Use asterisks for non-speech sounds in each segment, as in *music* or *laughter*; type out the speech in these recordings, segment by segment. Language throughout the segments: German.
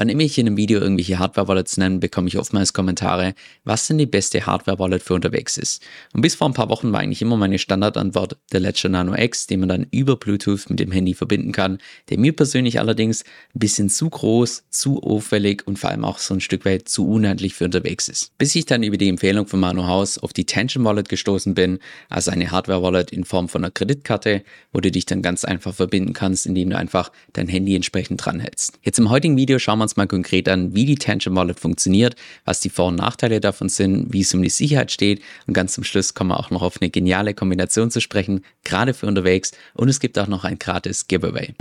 Wann immer ich in einem Video irgendwelche Hardware-Wallets nenne, bekomme ich oftmals Kommentare, was denn die beste Hardware-Wallet für unterwegs ist. Und bis vor ein paar Wochen war eigentlich immer meine Standardantwort der Ledger Nano X, den man dann über Bluetooth mit dem Handy verbinden kann, der mir persönlich allerdings ein bisschen zu groß, zu auffällig und vor allem auch so ein Stück weit zu unhandlich für unterwegs ist. Bis ich dann über die Empfehlung von Mano House auf die Tension Wallet gestoßen bin, also eine Hardware-Wallet in Form von einer Kreditkarte, wo du dich dann ganz einfach verbinden kannst, indem du einfach dein Handy entsprechend dranhältst. Jetzt im heutigen Video schauen wir uns mal konkret an, wie die Tension Wallet funktioniert, was die Vor- und Nachteile davon sind, wie es um die Sicherheit steht und ganz zum Schluss kommen wir auch noch auf eine geniale Kombination zu sprechen, gerade für unterwegs und es gibt auch noch ein gratis Giveaway.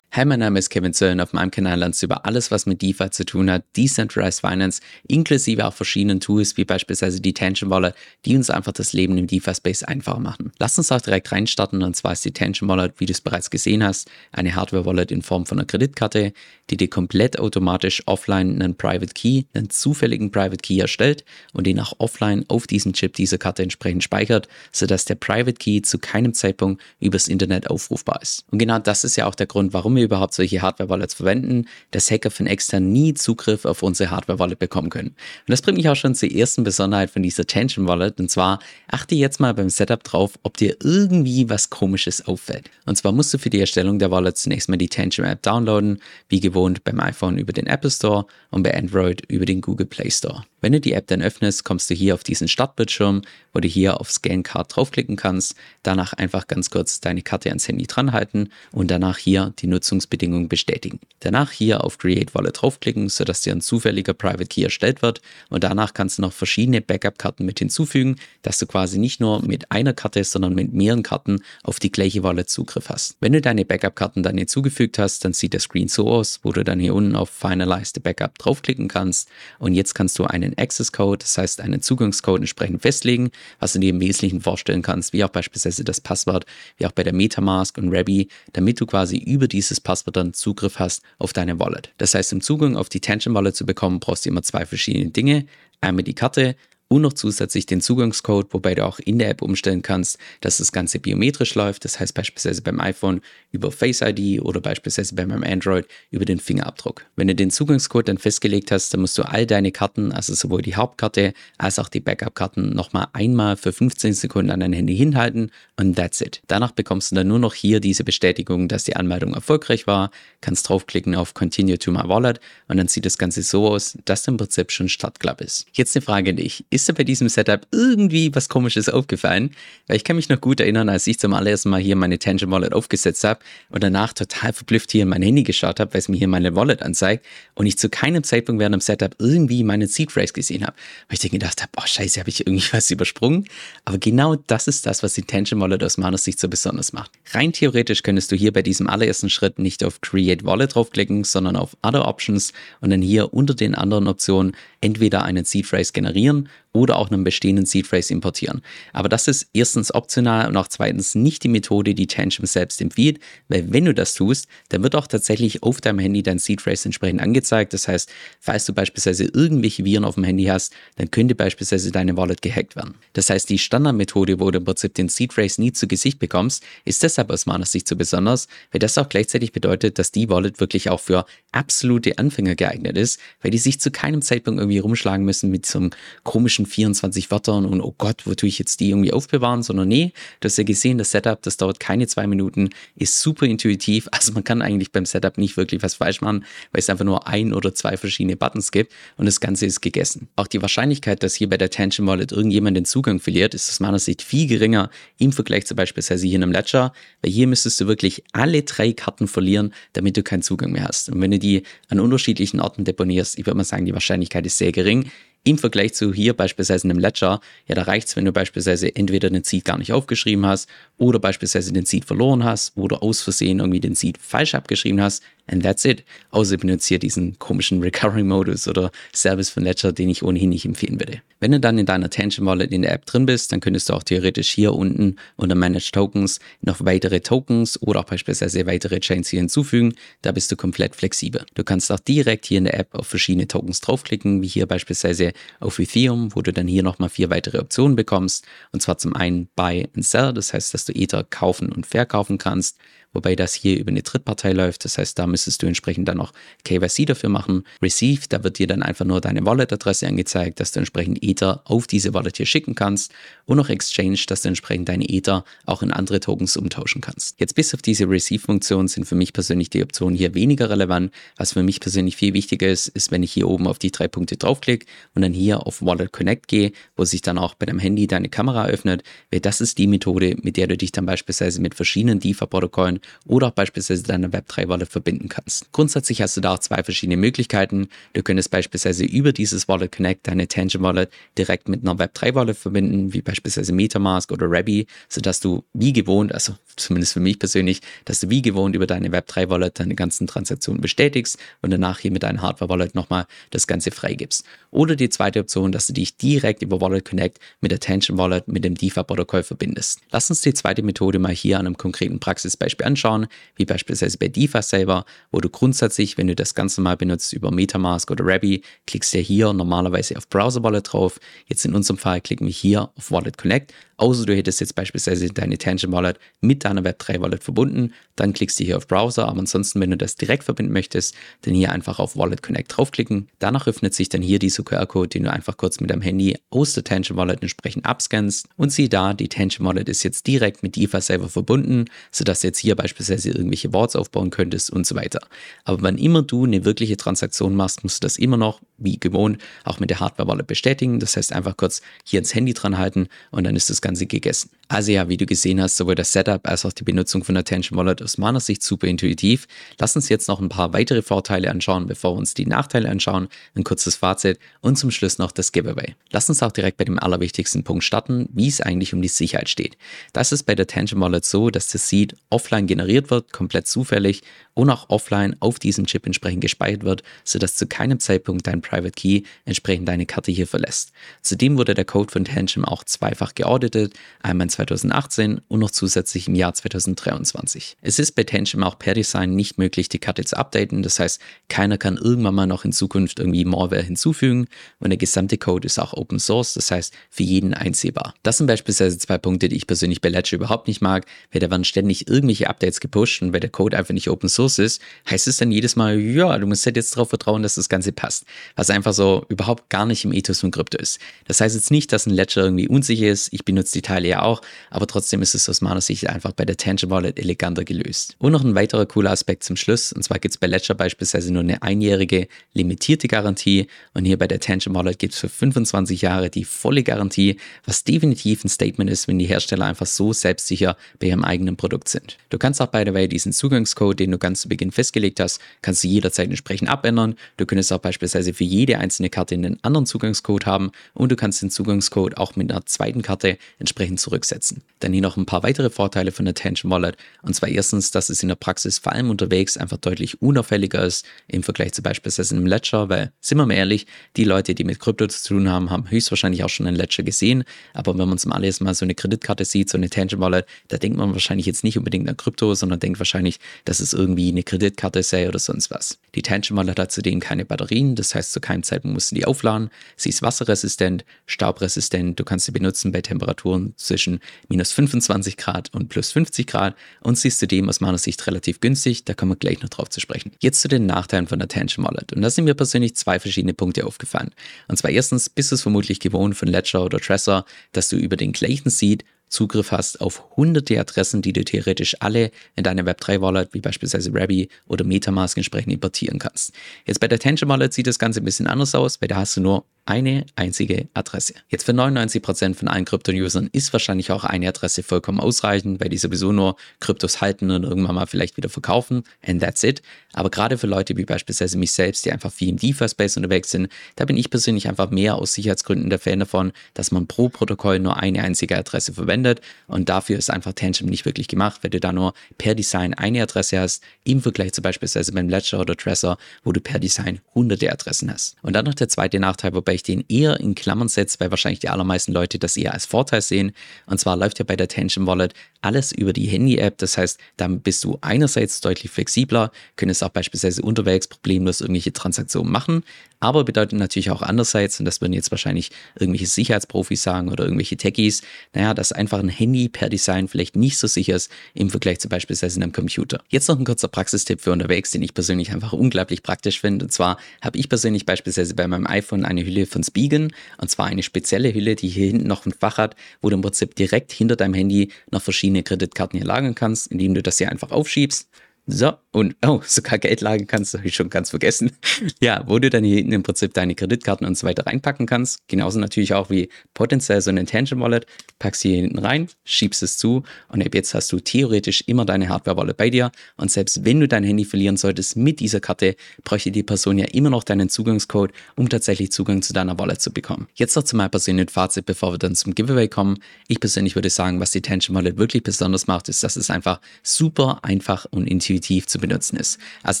Hi, mein Name ist Kevin Zölln. Auf meinem Kanal lernst du über alles, was mit DeFi zu tun hat, Decentralized Finance, inklusive auch verschiedenen Tools, wie beispielsweise die Tension Wallet, die uns einfach das Leben im DeFi-Space einfacher machen. Lass uns auch direkt reinstarten und zwar ist die Tension Wallet, wie du es bereits gesehen hast, eine Hardware-Wallet in Form von einer Kreditkarte, die dir komplett automatisch offline einen Private Key, einen zufälligen Private Key erstellt und den auch offline auf diesem Chip dieser Karte entsprechend speichert, sodass der Private Key zu keinem Zeitpunkt übers Internet aufrufbar ist. Und genau das ist ja auch der Grund, warum wir überhaupt solche Hardware-Wallets verwenden, dass Hacker von extern nie Zugriff auf unsere Hardware-Wallet bekommen können. Und das bringt mich auch schon zur ersten Besonderheit von dieser Tension Wallet. Und zwar achte jetzt mal beim Setup drauf, ob dir irgendwie was Komisches auffällt. Und zwar musst du für die Erstellung der Wallet zunächst mal die Tension App downloaden, wie gewohnt beim iPhone über den Apple Store und bei Android über den Google Play Store. Wenn du die App dann öffnest, kommst du hier auf diesen Startbildschirm, wo du hier auf Scan Card draufklicken kannst, danach einfach ganz kurz deine Karte ans Handy dranhalten und danach hier die Nutzungsbedingungen bestätigen. Danach hier auf Create Wallet draufklicken, sodass dir ein zufälliger Private Key erstellt wird und danach kannst du noch verschiedene Backup-Karten mit hinzufügen, dass du quasi nicht nur mit einer Karte, sondern mit mehreren Karten auf die gleiche Wallet Zugriff hast. Wenn du deine Backup-Karten dann hinzugefügt hast, dann sieht der Screen so aus, wo du dann hier unten auf Finalize the Backup draufklicken kannst und jetzt kannst du einen Access Code, das heißt einen Zugangscode entsprechend festlegen, was du dir im Wesentlichen vorstellen kannst, wie auch beispielsweise das Passwort, wie auch bei der Metamask und Rabby, damit du quasi über dieses Passwort dann Zugriff hast auf deine Wallet. Das heißt, um Zugang auf die Tension Wallet zu bekommen, brauchst du immer zwei verschiedene Dinge. Einmal die Karte und noch zusätzlich den Zugangscode, wobei du auch in der App umstellen kannst, dass das Ganze biometrisch läuft. Das heißt beispielsweise beim iPhone über Face ID oder beispielsweise bei meinem Android über den Fingerabdruck. Wenn du den Zugangscode dann festgelegt hast, dann musst du all deine Karten, also sowohl die Hauptkarte als auch die Backup-Karten, nochmal einmal für 15 Sekunden an dein Handy hinhalten und that's it. Danach bekommst du dann nur noch hier diese Bestätigung, dass die Anmeldung erfolgreich war, kannst draufklicken auf Continue to my Wallet und dann sieht das Ganze so aus, dass im Prinzip schon Startklapp ist. Jetzt eine Frage an dich. Ist dir bei diesem Setup irgendwie was Komisches aufgefallen? Weil ich kann mich noch gut erinnern, als ich zum allerersten Mal hier meine Tension Wallet aufgesetzt habe und danach total verblüfft hier in mein Handy geschaut habe, weil es mir hier meine Wallet anzeigt und ich zu keinem Zeitpunkt während dem Setup irgendwie meine Seed Phrase gesehen habe. Weil ich dann gedacht habe, oh scheiße, habe ich irgendwie *laughs* was übersprungen? Aber genau das ist das, was die Tension Wallet aus meiner Sicht so besonders macht. Rein theoretisch könntest du hier bei diesem allerersten Schritt nicht auf Create Wallet draufklicken, sondern auf Other Options und dann hier unter den anderen Optionen entweder einen Seed Phrase generieren oder auch einen bestehenden Seed Phrase importieren. Aber das ist erstens optional und auch zweitens nicht die Methode, die Tangent selbst empfiehlt, weil wenn du das tust, dann wird auch tatsächlich auf deinem Handy dein Seed Phrase entsprechend angezeigt. Das heißt, falls du beispielsweise irgendwelche Viren auf dem Handy hast, dann könnte beispielsweise deine Wallet gehackt werden. Das heißt, die Standardmethode, wo du im Prinzip den Seed Phrase nie zu Gesicht bekommst, ist deshalb aus meiner Sicht so besonders, weil das auch gleichzeitig bedeutet, dass die Wallet wirklich auch für absolute Anfänger geeignet ist, weil die sich zu keinem Zeitpunkt irgendwie rumschlagen müssen mit so einem komischen zwischen 24 Wörtern und oh Gott, wo tue ich jetzt die irgendwie aufbewahren, sondern nee, du hast ja gesehen, das Setup, das dauert keine zwei Minuten, ist super intuitiv. Also man kann eigentlich beim Setup nicht wirklich was falsch machen, weil es einfach nur ein oder zwei verschiedene Buttons gibt und das Ganze ist gegessen. Auch die Wahrscheinlichkeit, dass hier bei der Tension Wallet irgendjemand den Zugang verliert, ist aus meiner Sicht viel geringer im Vergleich zu beispielsweise hier in einem Ledger, weil hier müsstest du wirklich alle drei Karten verlieren, damit du keinen Zugang mehr hast. Und wenn du die an unterschiedlichen Orten deponierst, ich würde mal sagen, die Wahrscheinlichkeit ist sehr gering im Vergleich zu hier beispielsweise einem Ledger, ja, da reicht es, wenn du beispielsweise entweder den Seed gar nicht aufgeschrieben hast oder beispielsweise den Seed verloren hast oder aus Versehen irgendwie den Seed falsch abgeschrieben hast. And that's it. Außer benutzt hier diesen komischen Recurring-Modus oder Service von Ledger, den ich ohnehin nicht empfehlen würde. Wenn du dann in deiner Tension Wallet in der App drin bist, dann könntest du auch theoretisch hier unten unter Manage Tokens noch weitere Tokens oder auch beispielsweise weitere Chains hier hinzufügen. Da bist du komplett flexibel. Du kannst auch direkt hier in der App auf verschiedene Tokens draufklicken, wie hier beispielsweise auf Ethereum, wo du dann hier nochmal vier weitere Optionen bekommst. Und zwar zum einen Buy and Sell, das heißt, dass du Ether kaufen und verkaufen kannst wobei das hier über eine Drittpartei läuft. Das heißt, da müsstest du entsprechend dann noch KYC dafür machen. Receive, da wird dir dann einfach nur deine Wallet-Adresse angezeigt, dass du entsprechend Ether auf diese Wallet hier schicken kannst und noch Exchange, dass du entsprechend deine Ether auch in andere Tokens umtauschen kannst. Jetzt bis auf diese Receive-Funktion sind für mich persönlich die Optionen hier weniger relevant. Was für mich persönlich viel wichtiger ist, ist, wenn ich hier oben auf die drei Punkte draufklicke und dann hier auf Wallet Connect gehe, wo sich dann auch bei deinem Handy deine Kamera öffnet, weil das ist die Methode, mit der du dich dann beispielsweise mit verschiedenen DeFi-Protokollen oder auch beispielsweise deine Web3-Wallet verbinden kannst. Grundsätzlich hast du da auch zwei verschiedene Möglichkeiten. Du könntest beispielsweise über dieses Wallet Connect deine Tangent Wallet direkt mit einer Web3-Wallet verbinden, wie beispielsweise Metamask oder Rabby, sodass du wie gewohnt, also zumindest für mich persönlich, dass du wie gewohnt über deine Web3-Wallet deine ganzen Transaktionen bestätigst und danach hier mit deiner Hardware-Wallet nochmal das Ganze freigibst. Oder die zweite Option, dass du dich direkt über Wallet Connect mit Tangent Wallet mit dem DeFi-Protokoll verbindest. Lass uns die zweite Methode mal hier an einem konkreten Praxisbeispiel anschauen, wie beispielsweise bei DeFi selber, wo du grundsätzlich, wenn du das Ganze mal benutzt über Metamask oder Rabby, klickst du hier normalerweise auf Browser Wallet drauf. Jetzt in unserem Fall klicken wir hier auf Wallet Connect Außer du hättest jetzt beispielsweise deine Tangent Wallet mit deiner Web3 Wallet verbunden, dann klickst du hier auf Browser, aber ansonsten, wenn du das direkt verbinden möchtest, dann hier einfach auf Wallet Connect draufklicken. Danach öffnet sich dann hier dieser QR-Code, den du einfach kurz mit deinem Handy aus der Tangent Wallet entsprechend abscannst und sieh da, die Tangent Wallet ist jetzt direkt mit DeFi selber verbunden, sodass du jetzt hier beispielsweise irgendwelche Boards aufbauen könntest und so weiter. Aber wann immer du eine wirkliche Transaktion machst, musst du das immer noch, wie gewohnt, auch mit der Hardware Wallet bestätigen. Das heißt einfach kurz hier ins Handy dran halten und dann ist das Ganze gegessen. Also ja, wie du gesehen hast, sowohl das Setup als auch die Benutzung von Attention Wallet aus meiner Sicht super intuitiv. Lass uns jetzt noch ein paar weitere Vorteile anschauen, bevor wir uns die Nachteile anschauen. Ein kurzes Fazit und zum Schluss noch das Giveaway. Lass uns auch direkt bei dem allerwichtigsten Punkt starten, wie es eigentlich um die Sicherheit steht. Das ist bei der Attention Wallet so, dass das Seed offline generiert wird, komplett zufällig und auch offline auf diesem Chip entsprechend gespeichert wird, sodass zu keinem Zeitpunkt dein Private Key entsprechend deine Karte hier verlässt. Zudem wurde der Code von Tangent auch zweifach geauditet, einmal in 2018 und noch zusätzlich im Jahr 2023. Es ist bei Tangent auch per Design nicht möglich, die Karte zu updaten, das heißt, keiner kann irgendwann mal noch in Zukunft irgendwie Malware hinzufügen und der gesamte Code ist auch Open Source, das heißt, für jeden einsehbar. Das sind beispielsweise zwei Punkte, die ich persönlich bei Ledger überhaupt nicht mag, weil da werden ständig irgendwelche Updates gepusht und weil der Code einfach nicht Open Source ist, heißt es dann jedes Mal, ja, du musst halt jetzt darauf vertrauen, dass das Ganze passt. Was einfach so überhaupt gar nicht im Ethos von Krypto ist. Das heißt jetzt nicht, dass ein Ledger irgendwie unsicher ist. Ich benutze die Teile ja auch, aber trotzdem ist es aus meiner Sicht einfach bei der Tangent Wallet eleganter gelöst. Und noch ein weiterer cooler Aspekt zum Schluss. Und zwar gibt es bei Ledger beispielsweise nur eine einjährige limitierte Garantie. Und hier bei der Tangent Wallet gibt es für 25 Jahre die volle Garantie, was definitiv ein Statement ist, wenn die Hersteller einfach so selbstsicher bei ihrem eigenen Produkt sind. Du kannst auch by the way diesen Zugangscode, den du ganz zu Beginn festgelegt hast, kannst du jederzeit entsprechend abändern. Du könntest auch beispielsweise für jede einzelne Karte einen anderen Zugangscode haben und du kannst den Zugangscode auch mit einer zweiten Karte entsprechend zurücksetzen. Dann hier noch ein paar weitere Vorteile von der Tension Wallet. Und zwar erstens, dass es in der Praxis vor allem unterwegs einfach deutlich unauffälliger ist im Vergleich zu beispielsweise einem Ledger, weil, sind wir mal ehrlich, die Leute, die mit Krypto zu tun haben, haben höchstwahrscheinlich auch schon einen Ledger gesehen. Aber wenn man zum allerersten Mal so eine Kreditkarte sieht, so eine Tension Wallet, da denkt man wahrscheinlich jetzt nicht unbedingt an Krypto, sondern denkt wahrscheinlich, dass es irgendwie wie eine Kreditkarte sei oder sonst was. Die Tension Wallet hat zudem keine Batterien, das heißt zu keinem Zeitpunkt musst du die aufladen. Sie ist wasserresistent, staubresistent, du kannst sie benutzen bei Temperaturen zwischen minus 25 Grad und plus 50 Grad und sie ist zudem aus meiner Sicht relativ günstig, da kommen wir gleich noch drauf zu sprechen. Jetzt zu den Nachteilen von der Tension Wallet und da sind mir persönlich zwei verschiedene Punkte aufgefallen. Und zwar erstens bist du es vermutlich gewohnt von Ledger oder Trezor, dass du über den gleichen Seed Zugriff hast auf hunderte Adressen, die du theoretisch alle in deine Web3-Wallet, wie beispielsweise Rabby oder Metamask entsprechend importieren kannst. Jetzt bei der Tension Wallet sieht das Ganze ein bisschen anders aus, weil da hast du nur eine einzige Adresse. Jetzt für 99% von allen Krypto-Usern ist wahrscheinlich auch eine Adresse vollkommen ausreichend, weil die sowieso nur Kryptos halten und irgendwann mal vielleicht wieder verkaufen. And that's it. Aber gerade für Leute wie beispielsweise mich selbst, die einfach viel im DeFi-Space unterwegs sind, da bin ich persönlich einfach mehr aus Sicherheitsgründen der Fan davon, dass man pro Protokoll nur eine einzige Adresse verwendet. Und dafür ist einfach Tangent nicht wirklich gemacht, weil du da nur per Design eine Adresse hast, im Vergleich zu beispielsweise beim Ledger oder Trezor, wo du per Design hunderte Adressen hast. Und dann noch der zweite Nachteil, wobei ich den eher in Klammern setze, weil wahrscheinlich die allermeisten Leute das eher als Vorteil sehen. Und zwar läuft ja bei der Tension Wallet alles über die Handy-App. Das heißt, damit bist du einerseits deutlich flexibler, könntest auch beispielsweise unterwegs problemlos irgendwelche Transaktionen machen, aber bedeutet natürlich auch andererseits, und das würden jetzt wahrscheinlich irgendwelche Sicherheitsprofis sagen oder irgendwelche Techies, naja, dass einfach ein Handy per Design vielleicht nicht so sicher ist im Vergleich zu beispielsweise einem Computer. Jetzt noch ein kurzer Praxistipp für unterwegs, den ich persönlich einfach unglaublich praktisch finde. Und zwar habe ich persönlich beispielsweise bei meinem iPhone eine Hülle von Spigen, und zwar eine spezielle Hülle, die hier hinten noch ein Fach hat, wo du im Prinzip direkt hinter deinem Handy noch verschiedene Kreditkarten hier lagern kannst, indem du das hier einfach aufschiebst so, und oh, *laughs* sogar Geld lagern kannst, ich schon ganz vergessen. *laughs* ja, wo du dann hier hinten im Prinzip deine Kreditkarten und so weiter reinpacken kannst. Genauso natürlich auch wie potenziell so ein Intention Wallet. Packst hier hinten rein, schiebst es zu und ab jetzt hast du theoretisch immer deine Hardware Wallet bei dir. Und selbst wenn du dein Handy verlieren solltest mit dieser Karte, bräuchte die Person ja immer noch deinen Zugangscode, um tatsächlich Zugang zu deiner Wallet zu bekommen. Jetzt noch zu meinem persönlichen Fazit, bevor wir dann zum Giveaway kommen. Ich persönlich würde sagen, was die Tension Wallet wirklich besonders macht, ist, dass es einfach super einfach und intuitiv intuitiv zu benutzen ist. Also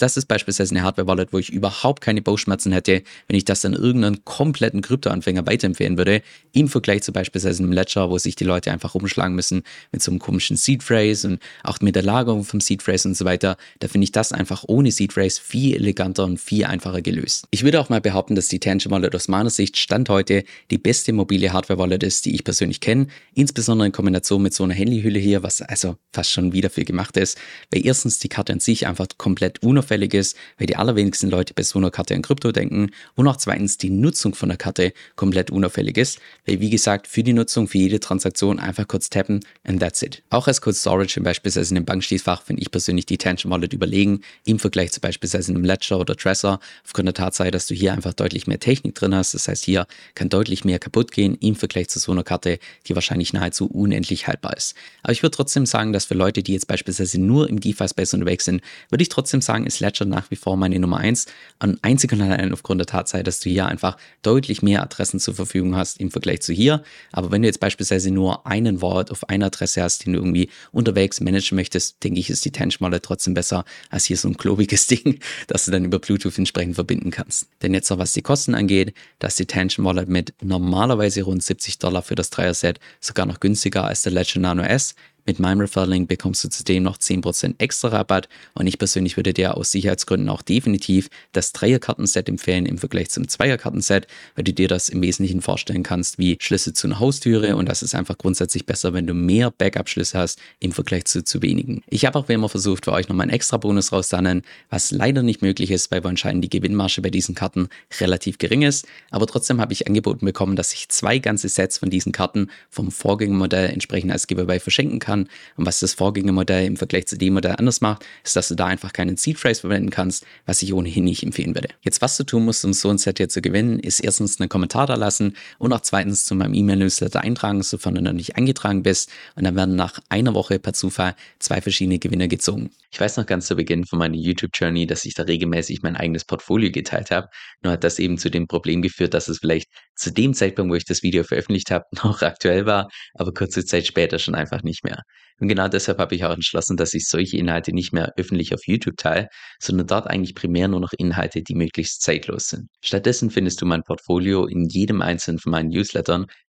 das ist beispielsweise eine Hardware-Wallet, wo ich überhaupt keine Bauchschmerzen hätte, wenn ich das dann irgendeinen kompletten Kryptoanfänger weiterempfehlen würde, im Vergleich zu beispielsweise einem Ledger, wo sich die Leute einfach rumschlagen müssen mit so einem komischen Seed Phrase und auch mit der Lagerung vom Seed Phrase und so weiter. Da finde ich das einfach ohne Seed Phrase viel eleganter und viel einfacher gelöst. Ich würde auch mal behaupten, dass die Tangible Wallet aus meiner Sicht Stand heute die beste mobile Hardware-Wallet ist, die ich persönlich kenne, insbesondere in Kombination mit so einer Handyhülle hier, was also fast schon wieder viel gemacht ist, weil erstens die Karte Karte an sich einfach komplett unauffällig ist, weil die allerwenigsten Leute bei so einer Karte an Krypto denken und auch zweitens die Nutzung von der Karte komplett unauffällig ist, weil wie gesagt, für die Nutzung, für jede Transaktion einfach kurz tappen and that's it. Auch als Code Storage beispielsweise in einem Bankschließfach finde ich persönlich die Tension Wallet überlegen, im Vergleich zu beispielsweise einem Ledger oder Trezor, aufgrund der Tatsache, dass du hier einfach deutlich mehr Technik drin hast. Das heißt, hier kann deutlich mehr kaputt gehen im Vergleich zu so einer Karte, die wahrscheinlich nahezu unendlich haltbar ist. Aber ich würde trotzdem sagen, dass für Leute, die jetzt beispielsweise nur im DeFi-Space unterwegs unterwegs sind, würde ich trotzdem sagen, ist Ledger nach wie vor meine Nummer eins. An einzig und allein aufgrund der Tatsache, dass du hier einfach deutlich mehr Adressen zur Verfügung hast im Vergleich zu hier. Aber wenn du jetzt beispielsweise nur einen Wort auf einer Adresse hast, den du irgendwie unterwegs managen möchtest, denke ich, ist die Tenchmolle trotzdem besser als hier so ein klobiges *laughs* Ding, das du dann über Bluetooth entsprechend verbinden kannst. Denn jetzt noch was die Kosten angeht, dass die Tension Wallet mit normalerweise rund 70 Dollar für das Dreier-Set sogar noch günstiger als der Ledger Nano S mit meinem Referral-Link bekommst du zudem noch 10% extra Rabatt und ich persönlich würde dir aus Sicherheitsgründen auch definitiv das Dreierkartenset empfehlen im Vergleich zum Zweierkartenset, weil du dir das im Wesentlichen vorstellen kannst wie Schlüssel zu einer Haustüre und das ist einfach grundsätzlich besser, wenn du mehr Backup-Schlüsse hast im Vergleich zu zu wenigen. Ich habe auch wie immer versucht, für euch nochmal einen extra Bonus rauszuhandeln, was leider nicht möglich ist, weil anscheinend die Gewinnmarge bei diesen Karten relativ gering ist, aber trotzdem habe ich angeboten bekommen, dass ich zwei ganze Sets von diesen Karten vom Vorgängermodell entsprechend als Giveaway verschenken kann kann. Und was das Vorgängermodell im Vergleich zu dem Modell anders macht, ist, dass du da einfach keinen Seed Phrase verwenden kannst, was ich ohnehin nicht empfehlen würde. Jetzt, was du tun musst, um so ein Set hier zu gewinnen, ist erstens einen Kommentar da lassen und auch zweitens zu meinem E-Mail-Newsletter eintragen, sofern du noch nicht eingetragen bist. Und dann werden nach einer Woche per Zufall zwei verschiedene Gewinner gezogen. Ich weiß noch ganz zu Beginn von meiner YouTube-Journey, dass ich da regelmäßig mein eigenes Portfolio geteilt habe. Nur hat das eben zu dem Problem geführt, dass es vielleicht zu dem Zeitpunkt, wo ich das Video veröffentlicht habe, *laughs* noch aktuell war, aber kurze Zeit später schon einfach nicht mehr. Und genau deshalb habe ich auch entschlossen, dass ich solche Inhalte nicht mehr öffentlich auf YouTube teile, sondern dort eigentlich primär nur noch Inhalte, die möglichst zeitlos sind. Stattdessen findest du mein Portfolio in jedem einzelnen von meinen Newslettern,